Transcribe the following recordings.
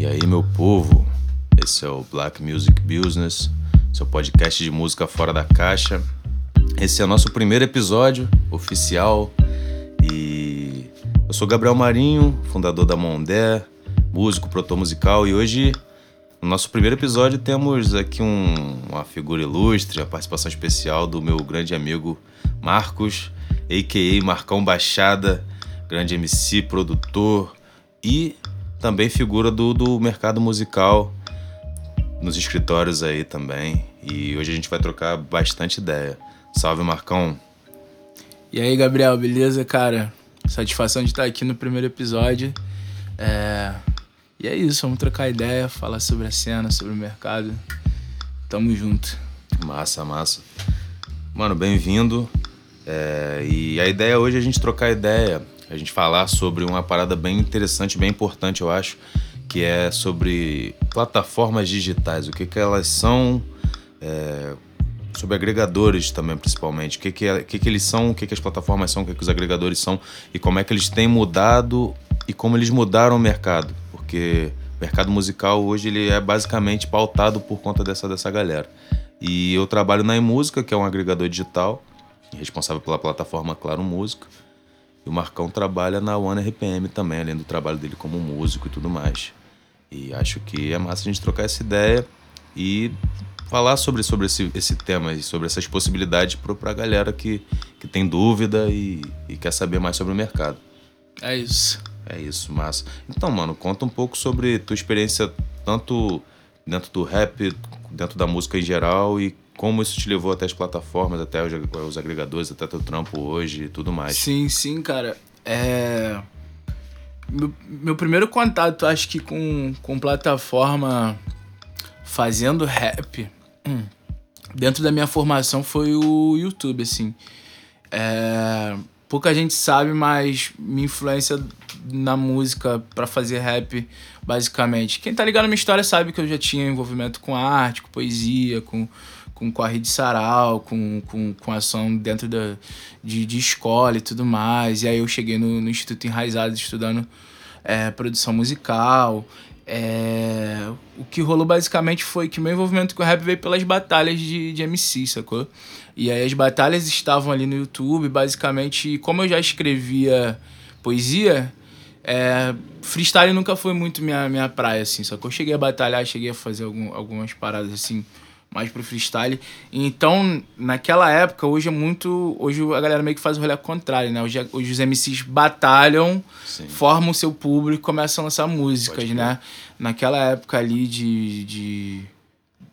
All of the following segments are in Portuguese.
E aí, meu povo, esse é o Black Music Business, seu podcast de música fora da caixa. Esse é o nosso primeiro episódio oficial e eu sou Gabriel Marinho, fundador da Mondé, músico, produtor musical e hoje no nosso primeiro episódio temos aqui um, uma figura ilustre, a participação especial do meu grande amigo Marcos, a.k.a. Marcão Baixada, grande MC, produtor e também figura do, do mercado musical nos escritórios aí também. E hoje a gente vai trocar bastante ideia. Salve, Marcão. E aí, Gabriel, beleza, cara? Satisfação de estar aqui no primeiro episódio. É... E é isso, vamos trocar ideia, falar sobre a cena, sobre o mercado. Tamo junto. Massa, massa. Mano, bem-vindo. É... E a ideia hoje é a gente trocar ideia, a gente falar sobre uma parada bem interessante, bem importante, eu acho, que é sobre plataformas digitais, o que, que elas são, é, sobre agregadores também, principalmente, o que, que, é, que, que eles são, o que, que as plataformas são, o que, que os agregadores são e como é que eles têm mudado e como eles mudaram o mercado, porque o mercado musical hoje ele é basicamente pautado por conta dessa, dessa galera. E eu trabalho na eMúsica, que é um agregador digital, responsável pela plataforma Claro Música. E o Marcão trabalha na One RPM também, além do trabalho dele como músico e tudo mais. E acho que é massa a gente trocar essa ideia e falar sobre, sobre esse, esse tema e sobre essas possibilidades para a galera que, que tem dúvida e, e quer saber mais sobre o mercado. É isso. É isso, massa. Então, mano, conta um pouco sobre tua experiência tanto dentro do rap, dentro da música em geral e como isso te levou até as plataformas, até os, agregadores, até teu trampo hoje e tudo mais. Sim, sim, cara. É... Meu, meu primeiro contato, acho que com, com plataforma fazendo rap, hum, dentro da minha formação foi o YouTube, assim. É... Pouca gente sabe, mas minha influência na música para fazer rap, basicamente. Quem tá ligado na minha história sabe que eu já tinha envolvimento com arte, com poesia, com com corre de sarau, com, com, com ação dentro da, de, de escola e tudo mais. E aí eu cheguei no, no Instituto Enraizado estudando é, produção musical. É, o que rolou basicamente foi que meu envolvimento com o rap veio pelas batalhas de, de MC, sacou? E aí as batalhas estavam ali no YouTube, basicamente, como eu já escrevia poesia, é, freestyle nunca foi muito minha, minha praia, assim, que eu cheguei a batalhar, cheguei a fazer algum, algumas paradas, assim, mais pro freestyle. Então, naquela época, hoje é muito. Hoje a galera meio que faz o rolê contrário, né? Hoje, hoje os MCs batalham, Sim. formam o seu público e começam a lançar músicas, né? Naquela época ali de. de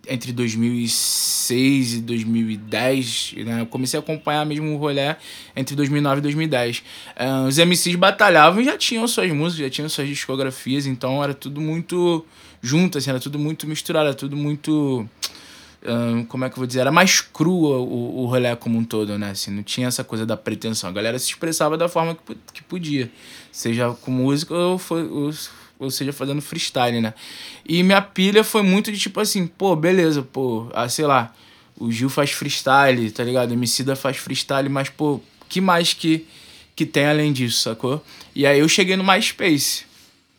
entre 2006 e 2010, né? Eu comecei a acompanhar mesmo o rolê entre 2009 e 2010. Uh, os MCs batalhavam e já tinham suas músicas, já tinham suas discografias, então era tudo muito junto, assim, era tudo muito misturado, era tudo muito como é que eu vou dizer, era mais crua o, o rolê como um todo, né? Assim, não tinha essa coisa da pretensão. A galera se expressava da forma que, que podia, seja com música ou, foi, ou, ou seja fazendo freestyle, né? E minha pilha foi muito de tipo assim, pô, beleza, pô, ah, sei lá, o Gil faz freestyle, tá ligado? O Emicida faz freestyle, mas, pô, que mais que, que tem além disso, sacou? E aí eu cheguei no MySpace,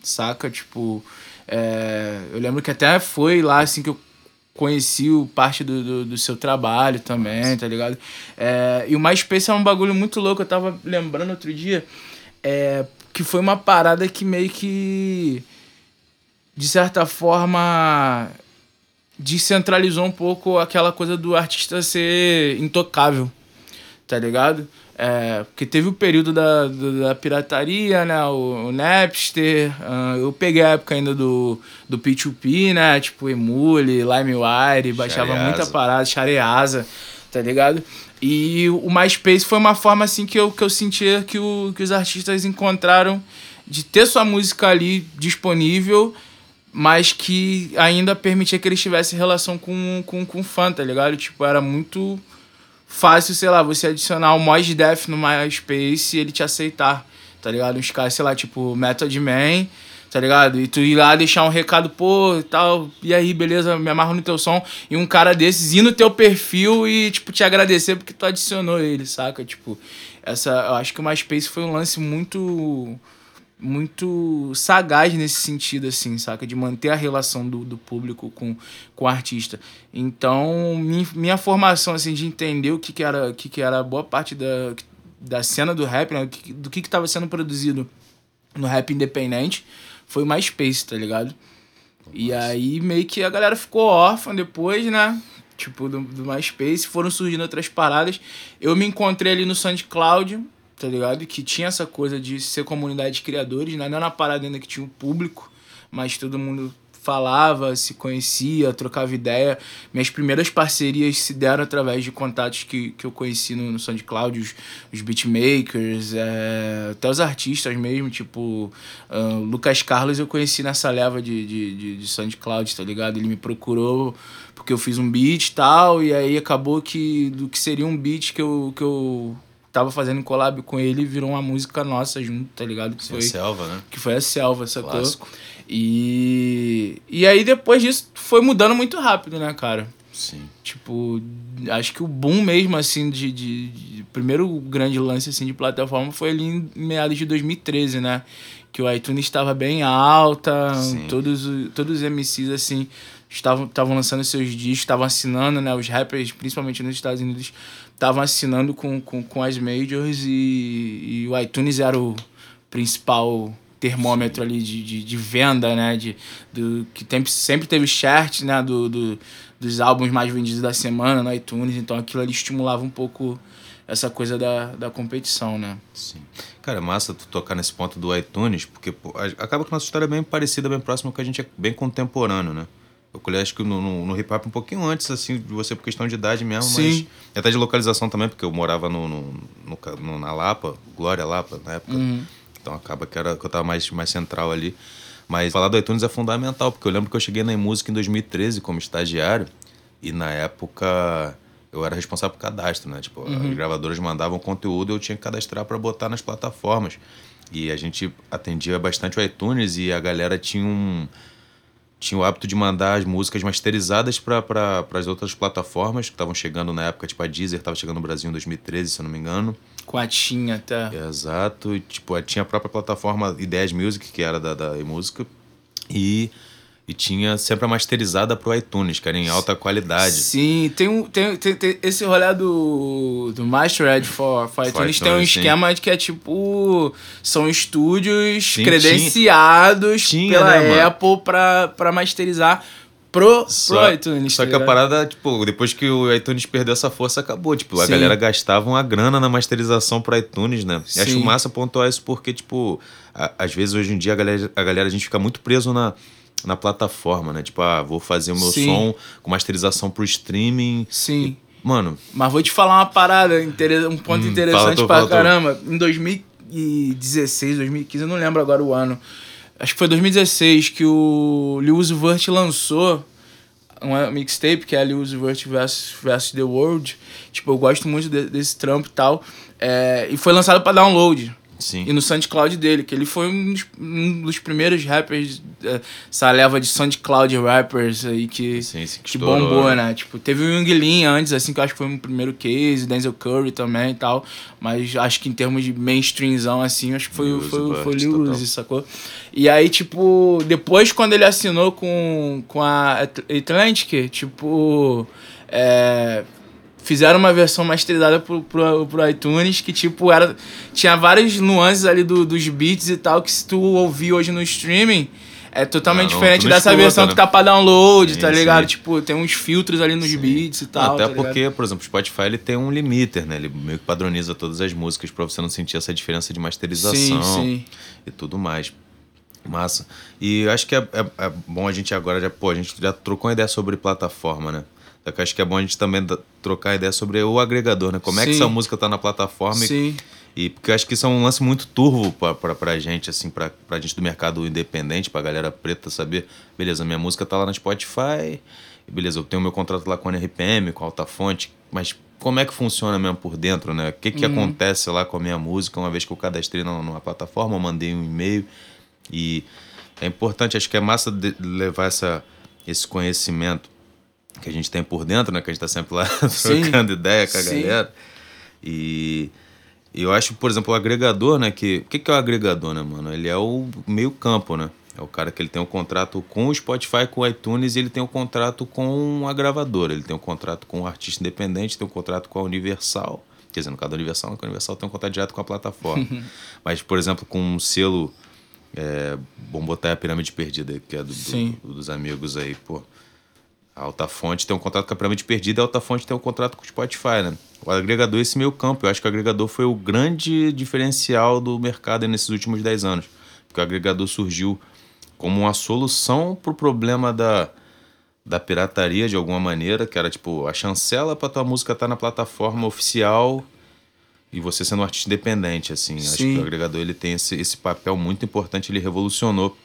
saca? Tipo, é, eu lembro que até foi lá, assim, que eu conheci o parte do, do, do, seu trabalho também, tá ligado? É, e o MySpace é um bagulho muito louco, eu tava lembrando outro dia, é, que foi uma parada que meio que, de certa forma, descentralizou um pouco aquela coisa do artista ser intocável, tá ligado? É, porque teve o período da, da, da pirataria, né? O, o Napster. Uh, eu peguei a época ainda do, do P2P, né? Tipo Emule, LimeWire, baixava muita parada, Shareasa, tá ligado? E o MySpace foi uma forma assim que eu, que eu sentia que, o, que os artistas encontraram de ter sua música ali disponível, mas que ainda permitia que eles tivessem relação com, com, com fã, tá ligado? Tipo, era muito fácil, sei lá, você adicionar o Mos Def no MySpace e ele te aceitar, tá ligado? Uns caras, sei lá, tipo Method Man, tá ligado? E tu ir lá deixar um recado, pô, e tal, e aí, beleza, me amarro no teu som. E um cara desses ir no teu perfil e, tipo, te agradecer porque tu adicionou ele, saca? Tipo, essa, eu acho que o MySpace foi um lance muito muito sagaz nesse sentido, assim, saca? De manter a relação do, do público com, com o artista. Então, minha, minha formação, assim, de entender o que, que era que, que era boa parte da, da cena do rap, né? do que estava sendo produzido no rap independente, foi o MySpace, tá ligado? E aí, meio que a galera ficou órfã depois, né? Tipo, do, do MySpace, foram surgindo outras paradas. Eu me encontrei ali no SoundCloud, tá ligado? Que tinha essa coisa de ser comunidade de criadores, né? Não era uma parada ainda que tinha um público, mas todo mundo falava, se conhecia, trocava ideia. Minhas primeiras parcerias se deram através de contatos que, que eu conheci no, no SoundCloud, os, os beatmakers, é, até os artistas mesmo, tipo uh, Lucas Carlos eu conheci nessa leva de, de, de, de SoundCloud, tá ligado? Ele me procurou porque eu fiz um beat e tal, e aí acabou que do que seria um beat que eu, que eu tava fazendo collab com ele virou uma música nossa junto, tá ligado? Que Sim, foi a Selva, né? Que foi a Selva, sacou? Clássico. E, e aí depois disso foi mudando muito rápido, né, cara? Sim. Tipo, acho que o boom mesmo, assim, de, de, de, Primeiro grande lance, assim, de plataforma foi ali em meados de 2013, né? Que o iTunes estava bem alta, Sim. todos, todos os MCs, assim, estavam, estavam lançando seus discos, estavam assinando, né? Os rappers, principalmente nos Estados Unidos, estavam assinando com, com, com as majors e, e o iTunes era o principal termômetro ali de, de, de, venda, né? De, do, que tem, sempre teve chart, né? Do, do, dos álbuns mais vendidos da semana no iTunes. Então aquilo ali estimulava um pouco essa coisa da, da competição, né? Sim. Cara, é massa tu tocar nesse ponto do iTunes, porque pô, acaba que nossa história é bem parecida, bem próxima, que a gente é bem contemporâneo, né? Eu colhei acho que no, no, no hip hop um pouquinho antes, assim, de você por questão de idade mesmo, Sim. mas até de localização também, porque eu morava no, no, na Lapa, Glória Lapa, na época. Uhum. Então acaba que, era, que eu tava mais, mais central ali. Mas falar do iTunes é fundamental, porque eu lembro que eu cheguei na música em 2013 como estagiário, e na época eu era responsável por cadastro, né? Tipo, uhum. as gravadoras mandavam conteúdo e eu tinha que cadastrar para botar nas plataformas. E a gente atendia bastante o iTunes e a galera tinha um tinha o hábito de mandar as músicas masterizadas para as outras plataformas que estavam chegando na época, tipo a Deezer estava chegando no Brasil em 2013, se eu não me engano. Com a Tinha até. Exato. E, tipo, tinha a própria plataforma Ideias Music, que era da, da música. E e tinha sempre a masterizada pro iTunes, que era em alta qualidade. Sim, tem, um, tem, tem, tem esse rolê do, do Mastered for, for iTunes, iTunes tem um esquema de que é tipo. São estúdios sim, credenciados tinha, pela né, Apple pra, pra masterizar pro, só, pro iTunes. Só tá que a parada, tipo, depois que o iTunes perdeu essa força, acabou. Tipo, a Sim. galera gastava uma grana na masterização pro iTunes, né? E acho massa pontuar isso porque, tipo, a, às vezes hoje em dia a galera, a galera, a gente fica muito preso na na plataforma, né? Tipo, ah, vou fazer o meu Sim. som com masterização pro streaming. Sim. E, mano. Mas vou te falar uma parada, um ponto hum, interessante fala, pra caramba. Em 2016, 2015, eu não lembro agora o ano. Acho que foi 2016 que o Lewis Vert lançou uma mixtape que é a Lewis Vert vs, vs The World. Tipo, eu gosto muito de, desse trampo e tal. É, e foi lançado para download. Sim. E no SoundCloud dele, que ele foi um dos, um dos primeiros rappers, é, essa leva de SoundCloud rappers aí que, Sim, que, que bombou, né? Tipo, teve o Young Lean antes, assim, que eu acho que foi o primeiro case, Denzel Curry também e tal. Mas acho que em termos de mainstreamzão, assim, acho que foi, Lewis foi, foi, foi Lil Uzi, sacou? E aí, tipo, depois quando ele assinou com, com a Atlantic, tipo. É, fizeram uma versão masterizada pro, pro, pro iTunes que, tipo, era, tinha várias nuances ali do, dos beats e tal que se tu ouvir hoje no streaming é totalmente não, diferente dessa escuta, versão né? que tá pra download, sim, tá ligado? Sim. Tipo, tem uns filtros ali nos sim. beats e tal. Até tá porque, por exemplo, o Spotify ele tem um limiter, né? Ele meio que padroniza todas as músicas pra você não sentir essa diferença de masterização e tudo mais. Massa. E acho que é, é, é, bom a gente agora já, pô, a gente já trocou uma ideia sobre plataforma, né? Que acho que é bom a gente também trocar ideia sobre o agregador, né? Como Sim. é que essa música tá na plataforma Sim. E, e porque eu acho que isso é um lance muito turvo pra, pra, pra gente, assim, pra, pra gente do mercado independente, pra galera preta saber, beleza, minha música tá lá na Spotify, beleza, eu tenho meu contrato lá com a NRPM, com a Alta Fonte, mas como é que funciona mesmo por dentro, né? O que, que uhum. acontece lá com a minha música uma vez que eu cadastrei numa plataforma, eu mandei um e-mail e é importante, acho que é massa levar essa, esse conhecimento que a gente tem por dentro, né? Que a gente tá sempre lá trocando ideia com a Sim. galera. E E eu acho, por exemplo, o agregador, né? Que, o que, que é o agregador, né, mano? Ele é o meio campo, né? É o cara que ele tem um contrato com o Spotify, com o iTunes, e ele tem um contrato com a gravadora. Ele tem um contrato com o artista independente, tem um contrato com a Universal. Quer dizer, no caso da Universal, a Universal tem um contrato direto com a plataforma. Mas, por exemplo, com um selo. É, vamos botar a Pirâmide Perdida, que é do, do, dos amigos aí, pô. A Alta Fonte tem um contrato com a Pirâmide Perdida, a Alta Fonte tem um contrato com o Spotify, né? O agregador é esse meio campo. Eu acho que o agregador foi o grande diferencial do mercado nesses últimos 10 anos. Porque o agregador surgiu como uma solução para o problema da, da pirataria, de alguma maneira, que era tipo a chancela para tua música estar tá na plataforma oficial e você sendo um artista independente, assim. Sim. Acho que o agregador ele tem esse, esse papel muito importante, ele revolucionou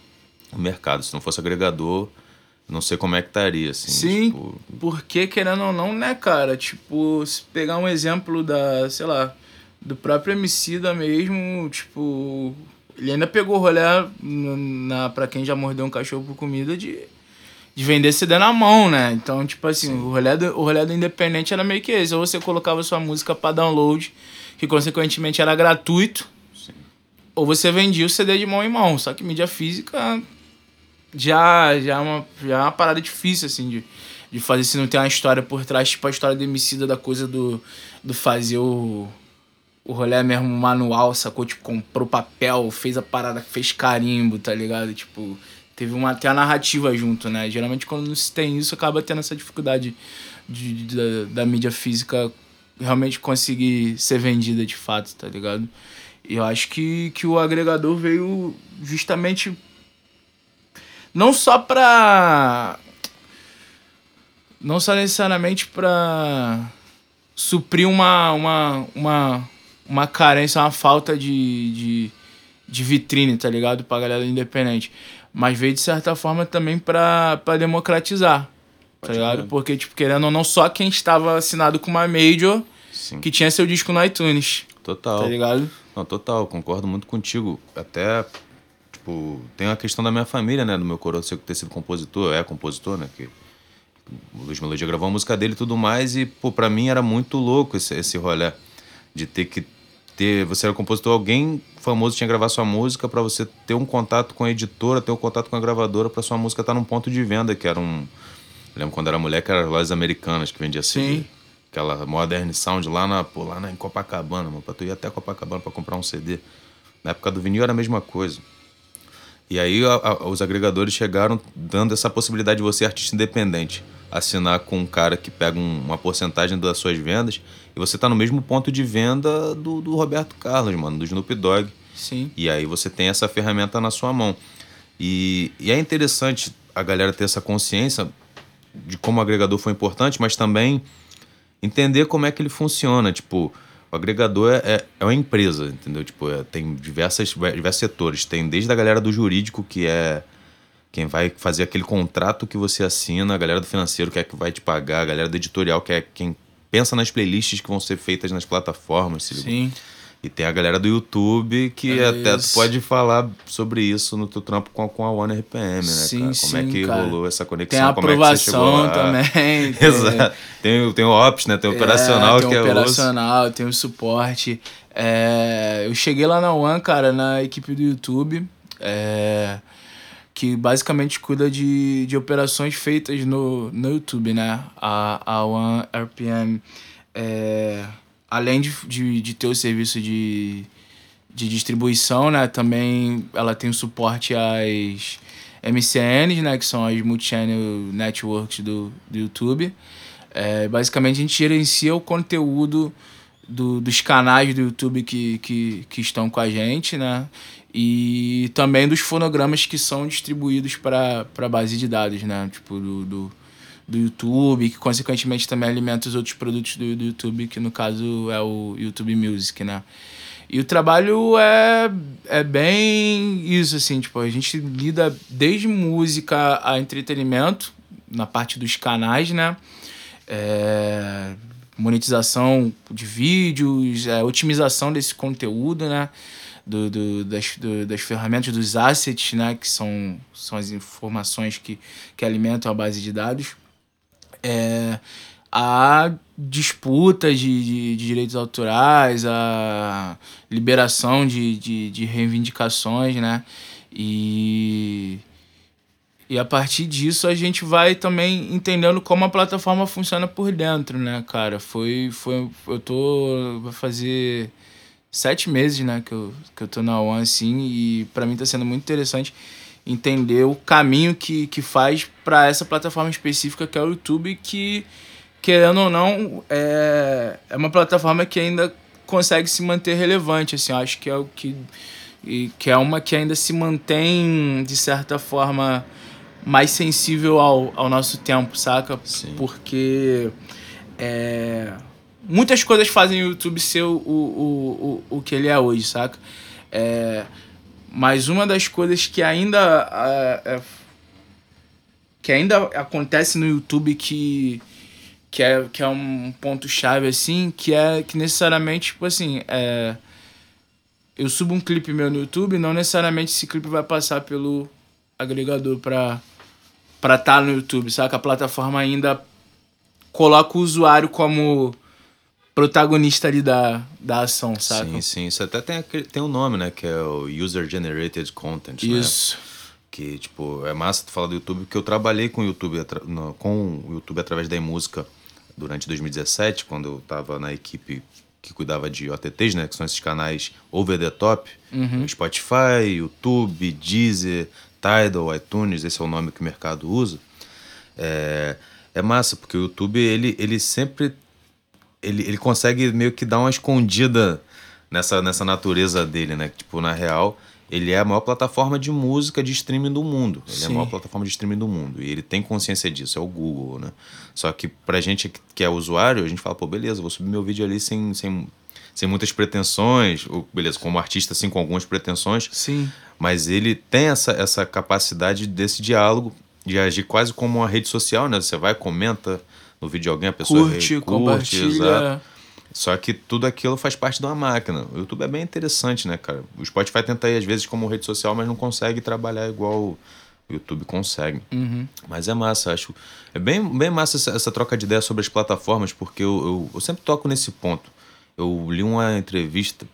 o mercado. Se não fosse agregador, não sei como é que estaria, assim. Sim, tipo... porque querendo ou não, né, cara? Tipo, se pegar um exemplo da, sei lá, do próprio MC da mesmo, tipo, ele ainda pegou o rolê na, pra quem já mordeu um cachorro por comida de, de vender CD na mão, né? Então, tipo assim, o rolê, do, o rolê do independente era meio que esse. Ou você colocava sua música para download, que consequentemente era gratuito, Sim. ou você vendia o CD de mão em mão. Só que mídia física já, já, é, uma, já é uma parada difícil, assim, de, de fazer se não tem uma história por trás, tipo a história do da coisa do, do fazer o o rolê mesmo manual, sacou? Tipo, comprou papel, fez a parada, fez carimbo, tá ligado? Tipo, teve uma, até a narrativa junto, né? Geralmente quando não se tem isso, acaba tendo essa dificuldade de, de da, da, mídia física realmente conseguir ser vendida de fato, tá ligado? E eu acho que, que o agregador veio justamente não só pra. Não só necessariamente pra suprir uma, uma, uma, uma carência, uma falta de, de, de vitrine, tá ligado? Pra galera independente. Mas veio de certa forma também pra, pra democratizar, tá ligado? Porque, tipo, querendo ou não, só quem estava assinado com uma major Sim. que tinha seu disco no iTunes. Total. Tá ligado? Não, total, concordo muito contigo. Até, tipo, tem a questão da minha família, né? Do meu coroa ter sido compositor, é compositor, né? Que o Luiz Melodia gravou a música dele e tudo mais, e, pô, pra mim era muito louco esse, esse rolê de ter que ter. Você era compositor, alguém famoso tinha que gravar sua música para você ter um contato com a editora, ter um contato com a gravadora para sua música estar tá num ponto de venda, que era um. Eu lembro quando era mulher, que era lojas americanas que vendia CD. Sim. Aquela Modern Sound lá, na, pô, lá na, em Copacabana, mano. Pra tu ir até Copacabana para comprar um CD. Na época do vinil era a mesma coisa. E aí a, a, os agregadores chegaram dando essa possibilidade de você, artista independente, assinar com um cara que pega um, uma porcentagem das suas vendas e você tá no mesmo ponto de venda do, do Roberto Carlos, mano, do Snoop Dogg. Sim. E aí você tem essa ferramenta na sua mão. E, e é interessante a galera ter essa consciência de como o agregador foi importante, mas também entender como é que ele funciona. Tipo, o agregador é, é, é uma empresa, entendeu? Tipo, é, tem diversas, diversos setores. Tem desde a galera do jurídico, que é quem vai fazer aquele contrato que você assina, a galera do financeiro que é que vai te pagar, a galera do editorial que é quem pensa nas playlists que vão ser feitas nas plataformas. Sim. E tem a galera do YouTube que é até tu pode falar sobre isso no teu trampo com a, com a Warner RPM, né, sim, cara? Como sim, é que cara. rolou essa conexão? Tem a aprovação é também. Tem... Exato. Tem, tem o Ops, né? Tem o é, operacional tem que o é operacional, tem o suporte. É, eu cheguei lá na One, cara, na equipe do YouTube. É, que basicamente cuida de, de operações feitas no, no YouTube, né? A, a One RPM, é, além de, de, de ter o serviço de, de distribuição, né? Também ela tem o suporte às MCNs, né? Que são as Multichannel Networks do, do YouTube. É, basicamente a gente gerencia o conteúdo do, dos canais do YouTube que, que, que estão com a gente, né? E também dos fonogramas que são distribuídos para a base de dados, né? Tipo, do, do, do, YouTube, que consequentemente também alimenta os outros produtos do, do YouTube, que no caso é o YouTube Music, né? E o trabalho é, é bem isso, assim, tipo, a gente lida desde música a entretenimento, na parte dos canais, né? É, monetização de vídeos, é, otimização desse conteúdo, né? do, do, das, do, das ferramentas, dos assets, né, que são, são as informações que, que alimentam a base de dados. É, a disputas de, de, de, direitos autorais, a liberação de, de, de reivindicações, né? E, e a partir disso a gente vai também entendendo como a plataforma funciona por dentro, né, cara? Foi. foi eu tô. Vai fazer sete meses, né, que eu, que eu tô na One, assim, e para mim tá sendo muito interessante entender o caminho que, que faz para essa plataforma específica que é o YouTube, que, querendo ou não, é, é uma plataforma que ainda consegue se manter relevante, assim, acho que é o que e que é uma que ainda se mantém de certa forma mais sensível ao, ao nosso tempo, saca? Sim. Porque é, muitas coisas fazem o YouTube ser o, o, o, o que ele é hoje, saca? É, mas uma das coisas que ainda é, que ainda acontece no YouTube que que é, que é um ponto chave assim, que é que necessariamente, tipo assim, é, eu subo um clipe meu no YouTube, não necessariamente esse clipe vai passar pelo agregador para para estar tá no YouTube, saca? A plataforma ainda coloca o usuário como protagonista ali da, da ação, saca? Sim, sim. Isso até tem, tem um nome, né? Que é o User Generated Content, né? Isso. Né? Que, tipo, é massa tu falar do YouTube, porque eu trabalhei com o YouTube, com o YouTube através da música durante 2017, quando eu tava na equipe que cuidava de OTTs, né? Que são esses canais over the top. Uhum. Spotify, YouTube, Deezer, Tidal, iTunes, esse é o nome que o mercado usa. É, é massa, porque o YouTube, ele, ele sempre... Ele, ele consegue meio que dar uma escondida nessa, nessa natureza dele, né? Tipo, na real, ele é a maior plataforma de música de streaming do mundo. Ele Sim. é a maior plataforma de streaming do mundo. E ele tem consciência disso, é o Google, né? Só que pra gente que é usuário, a gente fala, pô, beleza, vou subir meu vídeo ali sem, sem, sem muitas pretensões. Ou, beleza, como artista, assim, com algumas pretensões. Sim. Mas ele tem essa, essa capacidade desse diálogo, de agir quase como uma rede social, né? Você vai, comenta no vídeo de alguém, a pessoa curte, curte compartilha. Exato. Só que tudo aquilo faz parte de uma máquina. O YouTube é bem interessante, né, cara? O Spotify tenta ir, às vezes, como rede social, mas não consegue trabalhar igual o YouTube consegue. Uhum. Mas é massa, acho. É bem, bem massa essa, essa troca de ideias sobre as plataformas, porque eu, eu, eu, sempre toco nesse ponto. Eu li uma entrevista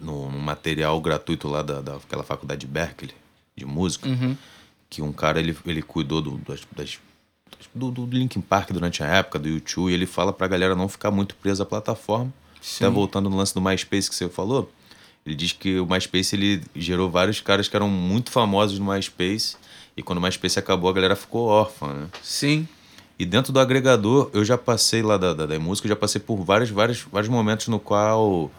no, no material gratuito lá da, daquela faculdade de Berkeley, de música, uhum. que um cara ele, ele cuidou do, das, das do, do Linkin Park durante a época, do YouTube, e ele fala pra galera não ficar muito presa à plataforma. Sim. Até voltando no lance do MySpace que você falou, ele diz que o MySpace ele gerou vários caras que eram muito famosos no MySpace, e quando o MySpace acabou, a galera ficou órfã, né? Sim. E dentro do agregador, eu já passei lá da, da, da música, eu já passei por vários, vários, vários momentos no qual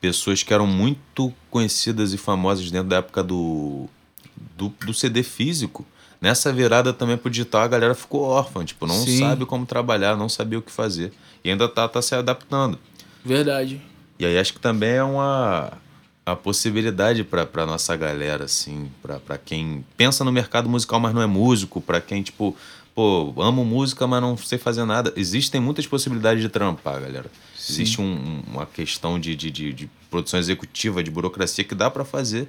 pessoas que eram muito conhecidas e famosas dentro da época do, do, do CD físico Nessa virada também pro digital, a galera ficou órfã, tipo, não Sim. sabe como trabalhar, não sabia o que fazer. E ainda tá, tá se adaptando. Verdade. E aí acho que também é uma a possibilidade para nossa galera, assim, para quem pensa no mercado musical, mas não é músico, para quem, tipo, pô, amo música, mas não sei fazer nada. Existem muitas possibilidades de trampar, galera. Sim. Existe um, uma questão de, de, de, de, produção executiva, de burocracia que dá para fazer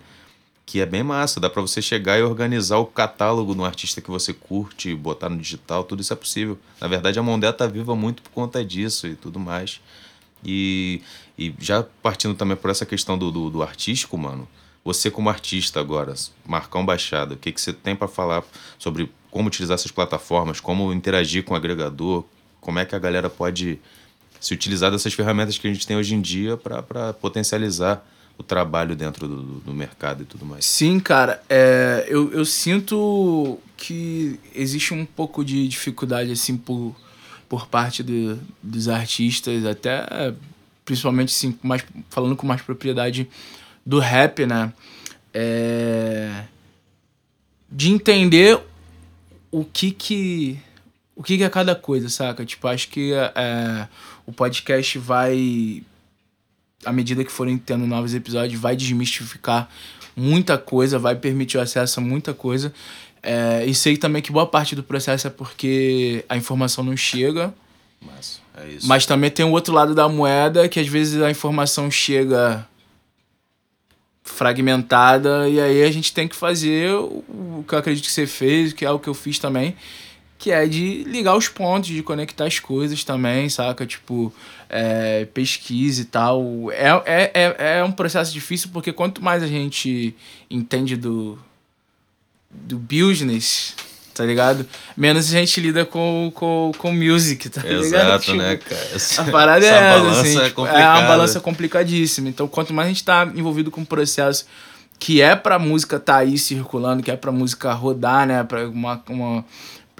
que é bem massa. Dá para você chegar e organizar o catálogo do artista que você curte, botar no digital, tudo isso é possível. Na verdade, a Mondé tá viva muito por conta disso e tudo mais. E, e já partindo também por essa questão do, do, do artístico, mano, você como artista agora, Marcão Baixada, o que, que você tem para falar sobre como utilizar essas plataformas, como interagir com o agregador, como é que a galera pode se utilizar dessas ferramentas que a gente tem hoje em dia para potencializar o trabalho dentro do, do, mercado e tudo mais. Sim, cara. É, eu, eu sinto que existe um pouco de dificuldade, assim, por, por parte de, dos artistas, até principalmente, assim, mais, falando com mais propriedade do rap, né? É, de entender o que que o que, que é cada coisa, saca? Tipo, acho que é, o podcast vai à medida que forem tendo novos episódios, vai desmistificar muita coisa, vai permitir o acesso a muita coisa. É, e sei também que boa parte do processo é porque a informação não chega. Mas, é. Mas também tem o outro lado da moeda, que às vezes a informação chega fragmentada e aí a gente tem que fazer o que eu acredito que você fez, que é o que eu fiz também, que é de ligar os pontos, de conectar as coisas também, saca? Tipo, é, pesquisa e tal. É, é, é, é um processo difícil porque quanto mais a gente entende do, do business, tá ligado? Menos a gente lida com, com, com music, tá Exato, ligado? né, Tipo, né, cara? Essa, a parada é essa essa, balança assim, é tipo, é, uma balança complicadíssima. Então, quanto mais a gente tá envolvido com um processo que é pra música tá aí circulando, que é pra música rodar, né? Pra uma. uma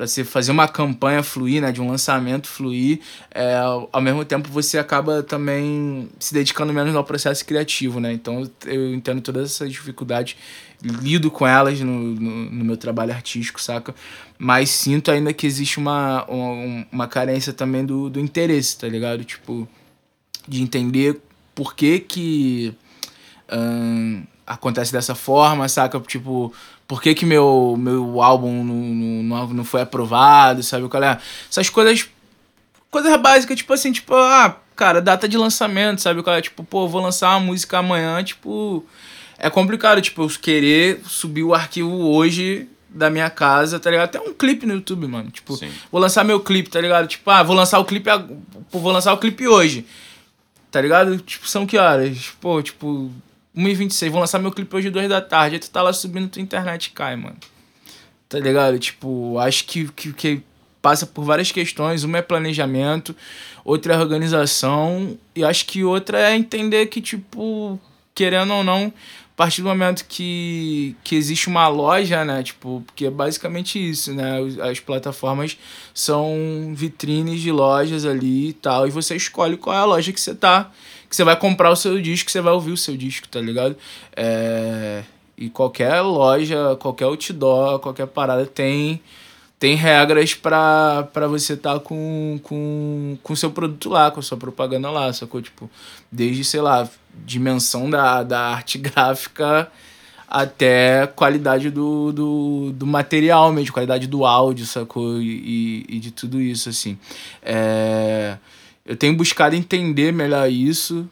para você fazer uma campanha fluir, né, de um lançamento fluir, é, ao mesmo tempo você acaba também se dedicando menos ao processo criativo, né? Então eu entendo todas essas dificuldades, lido com elas no, no, no meu trabalho artístico, saca? Mas sinto ainda que existe uma, uma, uma carência também do, do interesse, tá ligado? Tipo, de entender por que que ahn, acontece dessa forma, saca? Tipo, por que que meu, meu álbum não, não, não- foi aprovado, sabe qual é? Essas coisas, coisas básicas, tipo assim, tipo, ah, cara, data de lançamento, sabe qual é? Tipo, pô, vou lançar uma música amanhã, tipo, é complicado, tipo, eu querer subir o arquivo hoje da minha casa, tá ligado? Até um clipe no YouTube, mano, tipo, Sim. vou lançar meu clipe, tá ligado? Tipo, ah, vou lançar o clipe, vou lançar o clipe hoje. Tá ligado? Tipo, são que horas? Pô, tipo, 1h26, vou lançar meu clipe hoje 2 da tarde. Aí tu tá lá subindo, tua internet cai, mano. Tá ligado? Tipo, acho que, que, que passa por várias questões. Uma é planejamento, outra é organização. E acho que outra é entender que, tipo, querendo ou não, partir do momento que, que existe uma loja, né? Tipo, porque é basicamente isso, né? As plataformas são vitrines de lojas ali e tal. E você escolhe qual é a loja que você tá. Que você vai comprar o seu disco, que você vai ouvir o seu disco, tá ligado? É... E qualquer loja, qualquer outdoor, qualquer parada tem tem regras pra você tá com com com seu produto lá, com a sua propaganda lá, sacou? Tipo, desde, sei lá, dimensão da, da arte gráfica até qualidade do, do, do material mesmo, qualidade do áudio, sacou? E, e, e de tudo isso, assim. É, eu tenho buscado entender melhor isso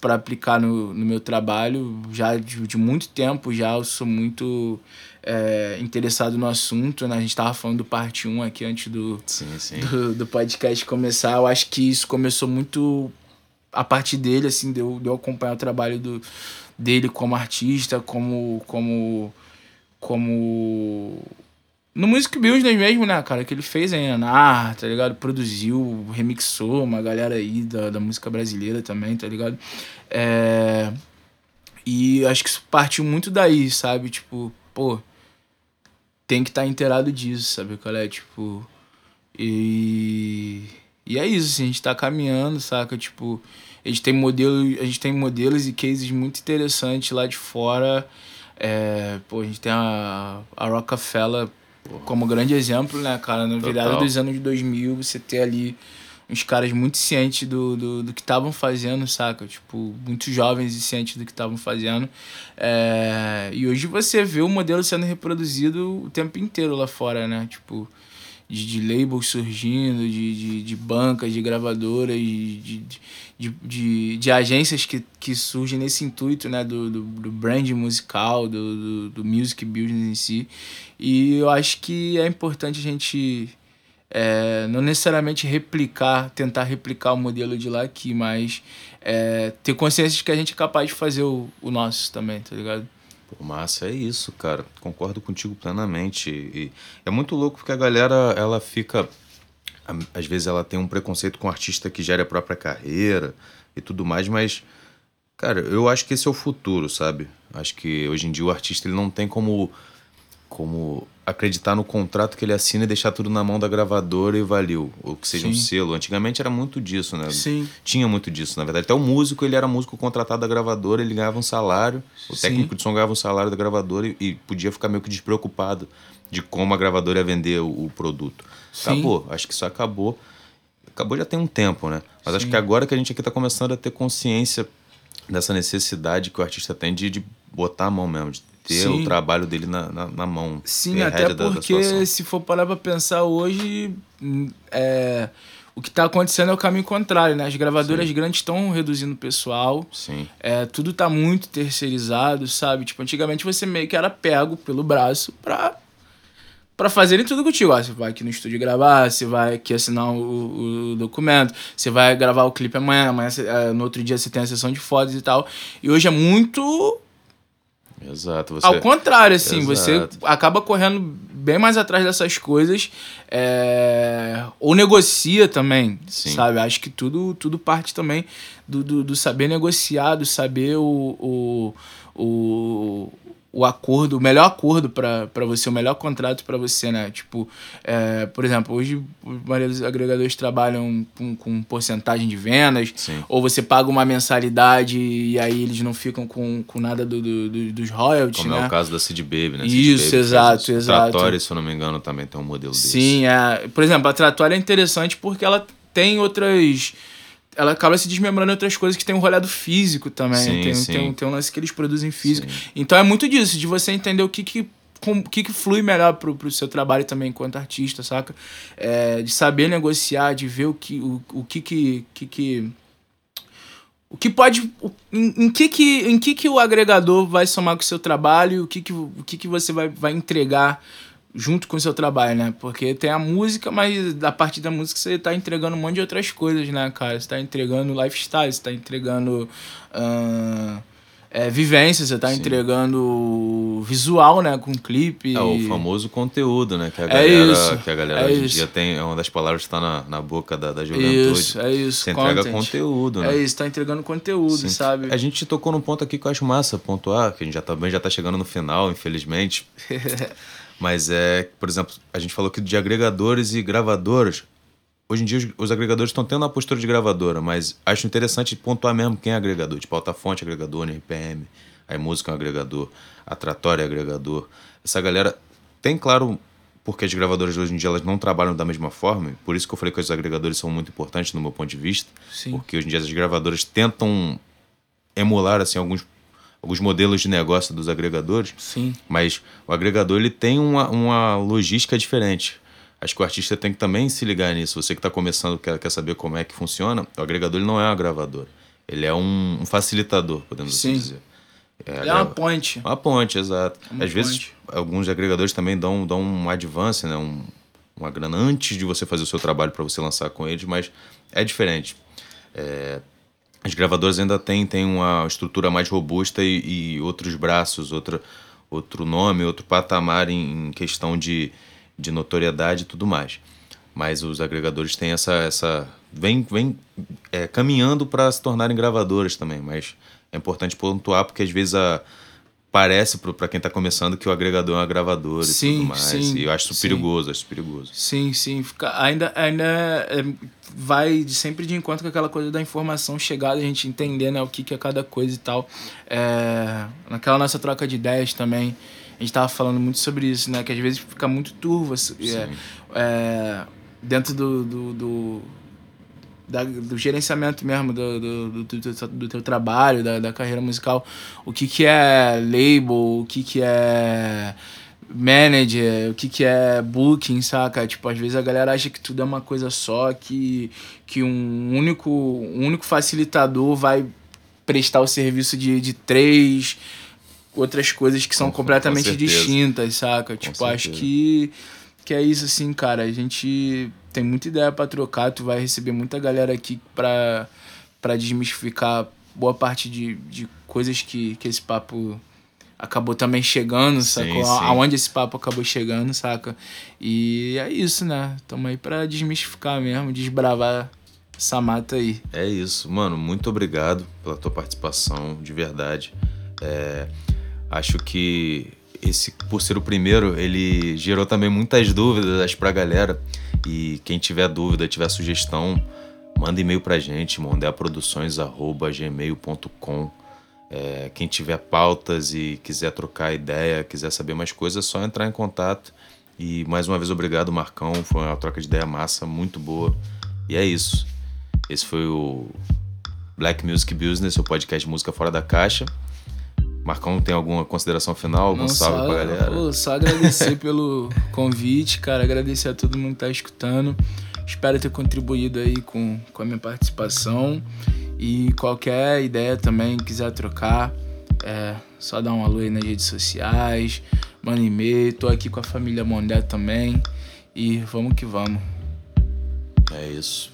para aplicar no, no meu trabalho já de, de muito tempo já eu sou muito é, interessado no assunto né? a gente tava falando do parte 1 aqui antes do, Sim, sim. do, do podcast começar eu acho que isso começou muito a partir dele assim de eu, de eu acompanhar o trabalho do, dele como artista como como como no Music Business mesmo, né, cara? Que ele fez em Anar, tá ligado? Produziu, remixou uma galera aí da, da música brasileira também, tá ligado? É... E acho que isso partiu muito daí, sabe? Tipo, pô, tem que estar tá inteirado disso, sabe qual é? Tipo, e... E é isso, assim, a gente tá caminhando, saca? Tipo, a gente tem modelo, a gente tem modelos e cases muito interessantes lá de fora. É, pô, a gente tem a, a Rockefeller como grande exemplo, né, cara? Na virada Total. dos anos de 2000, você ter ali uns caras muito cientes do, do, do que estavam fazendo, saca? Tipo, muito jovens e cientes do que estavam fazendo. É, e hoje você vê o modelo sendo reproduzido o tempo inteiro lá fora, né? Tipo, de, de labels surgindo, de, de, de bancas, de gravadoras, de, de, de, de, de agências que, que surgem nesse intuito, né? Do, do, do brand musical, do, do, do music business em si. E eu acho que é importante a gente é, não necessariamente replicar, tentar replicar o modelo de lá aqui, mas é, ter consciência de que a gente é capaz de fazer o, o nosso também, tá ligado? Pô, massa, é isso, cara. Concordo contigo plenamente. E é muito louco porque a galera, ela fica. Às vezes ela tem um preconceito com o artista que gera a própria carreira e tudo mais, mas. Cara, eu acho que esse é o futuro, sabe? Acho que hoje em dia o artista ele não tem como como acreditar no contrato que ele assina e deixar tudo na mão da gravadora e valeu. Ou que seja um Sim. selo. Antigamente era muito disso, né? Sim. Tinha muito disso, na verdade. Até o músico, ele era músico contratado da gravadora, ele ganhava um salário. O Sim. técnico de som ganhava um salário da gravadora e, e podia ficar meio que despreocupado de como a gravadora ia vender o, o produto. Sim. Acabou. Acho que isso acabou. Acabou já tem um tempo, né? Mas acho que agora que a gente aqui tá começando a ter consciência dessa necessidade que o artista tem de, de botar a mão mesmo, de ter Sim. o trabalho dele na, na, na mão. Sim, até da- da porque situação. se for parar pra pensar hoje, hum, é, o que tá acontecendo é o caminho contrário, né? As gravadoras grandes estão reduzindo o pessoal, Sim. é, tudo tá muito terceirizado, sabe? Tipo, antigamente você meio que era pego pelo braço pra, para fazerem tudo contigo. Ó, você vai aqui no estúdio gravar, você vai aqui assinar o, o documento, você vai gravar o clipe amanhã, amanhã é, no outro dia você tem a sessão de fotos e tal. E hoje é muito. Exato. Você... Ao contrário, assim, Exato. você acaba correndo bem mais atrás dessas coisas. É... Ou negocia também, Sim. sabe? Acho que tudo, tudo parte também do, do, do saber negociar, do saber o, o, o o acordo, o melhor acordo para você, o melhor contrato para você, né? Tipo, é, por exemplo, hoje a maioria dos agregadores trabalham com, com porcentagem de vendas, Sim. ou você paga uma mensalidade e aí eles não ficam com, com nada do, do, do dos royalties, Como né? é o caso da Cid Baby, né? Isso, Baby exato, exato. Tratório, se eu não me engano, também tem um modelo desse. Sim, é. Por exemplo, a Tratório é interessante porque ela tem outras ela acaba se desmembrando em outras coisas que tem um rolado físico também. Sim, tem, sim. Tem, tem um lance que eles produzem físico. Sim. Então é muito disso, de você entender o que que. O que, que flui melhor pro, pro seu trabalho também enquanto artista, saca? É, de saber negociar, de ver o que o, o que, que, que, que o que pode o, em, em, que que em que que o agregador vai somar com o seu trabalho o que que o que que você vai, vai entregar junto com o seu trabalho, né? Porque tem a música, mas a partir da música você tá entregando um monte de outras coisas, né, cara? Você tá entregando lifestyle, você tá entregando uh, é, vivência, você tá Sim. entregando visual, né, com clipe. É o famoso conteúdo, né? Que a galera, é isso, que a galera é hoje em dia tem, é uma das palavras que tá na, na boca da, da juventude. Isso, é isso. Você entrega conteúdo, né? É isso, tá entregando conteúdo, Sim. sabe? A gente tocou num ponto aqui que eu acho massa pontuar, que a gente já também já tá chegando no final, infelizmente. Mas é, por exemplo, a gente falou que de agregadores e gravadoras. Hoje em dia os, os agregadores estão tendo a postura de gravadora, mas acho interessante pontuar mesmo quem é agregador. Tipo, Altafonte é agregador, NPM, a música é um agregador, a Tratória é agregador. Essa galera tem, claro, porque as gravadoras hoje em dia elas não trabalham da mesma forma. Por isso que eu falei que os agregadores são muito importantes no meu ponto de vista. Sim. Porque hoje em dia as gravadoras tentam emular assim alguns alguns modelos de negócio dos agregadores. Sim. Mas o agregador ele tem uma, uma logística diferente. Acho que o artista tem que também se ligar nisso. Você que está começando quer, quer saber como é que funciona, o agregador ele não é um gravador. Ele é um, um facilitador, podemos assim Sim. dizer. É, ele é uma ponte. Uma ponte, exato. É uma Às ponte. vezes, alguns agregadores também dão, dão um advance, né? Um, uma grana antes de você fazer o seu trabalho para você lançar com eles, mas é diferente. É, as gravadoras ainda têm, têm uma estrutura mais robusta e, e outros braços, outra, outro nome, outro patamar em, em questão de, de notoriedade e tudo mais. Mas os agregadores têm essa. essa vem vem é, caminhando para se tornarem gravadoras também, mas é importante pontuar porque às vezes a, parece para quem está começando que o agregador é uma gravadora Sim, e tudo mais. sim, e eu acho isso sim. perigoso, acho isso perigoso. Sim, sim. Fica, ainda ainda é, vai de- sempre de encontro com aquela coisa da informação chegada, a gente entender né, o que, que é cada coisa e tal. É, naquela nossa troca de ideias também, a gente tava falando muito sobre isso, né? Que às vezes fica muito turvo. assim, é, é, dentro do, do, do, da- do gerenciamento mesmo do, do, do, do, teu trabalho, da, da carreira musical, o que, que é label, o que, que é manager, o que, que é booking, saca? Tipo, às vezes a galera acha que tudo é uma coisa só, que, que um único, um único facilitador vai prestar o serviço de, de três outras coisas que são Com- com completamente certeza. distintas, saca? Tipo, acho que, que é isso, assim, cara. A gente tem muita ideia pra trocar, tu vai receber muita galera aqui pra, pra desmistificar boa parte de, de coisas que, que esse papo acabou também chegando, sacou? sim. Aonde esse papo acabou chegando, saca? E é isso, né? Tamo aí pra desmistificar mesmo, desbravar essa mata aí. É isso, mano. Muito obrigado pela tua participação, de verdade. É, acho que esse, por ser o primeiro, ele gerou também muitas dúvidas pra galera. E quem tiver dúvida, tiver sugestão, manda e-mail pra gente, mondeaproduções.gmail.com. É, quem tiver pautas e quiser trocar ideia, quiser saber mais coisas, é só entrar em contato. E mais uma vez, obrigado, Marcão. Foi uma troca de ideia massa, muito boa. E é isso. Esse foi o Black Music Business, o podcast música fora da caixa. Marcão, tem alguma consideração final? Algum Não, salve só, pra galera? pô, só agradecer pelo convite, cara. Agradecer a todo mundo que tá escutando. Espero ter contribuído aí com, com a minha participação. E qualquer ideia também, quiser trocar, é só dar um alô aí nas redes sociais. Mano e meio. Tô aqui com a família Mondé também. E vamos que vamos. É isso.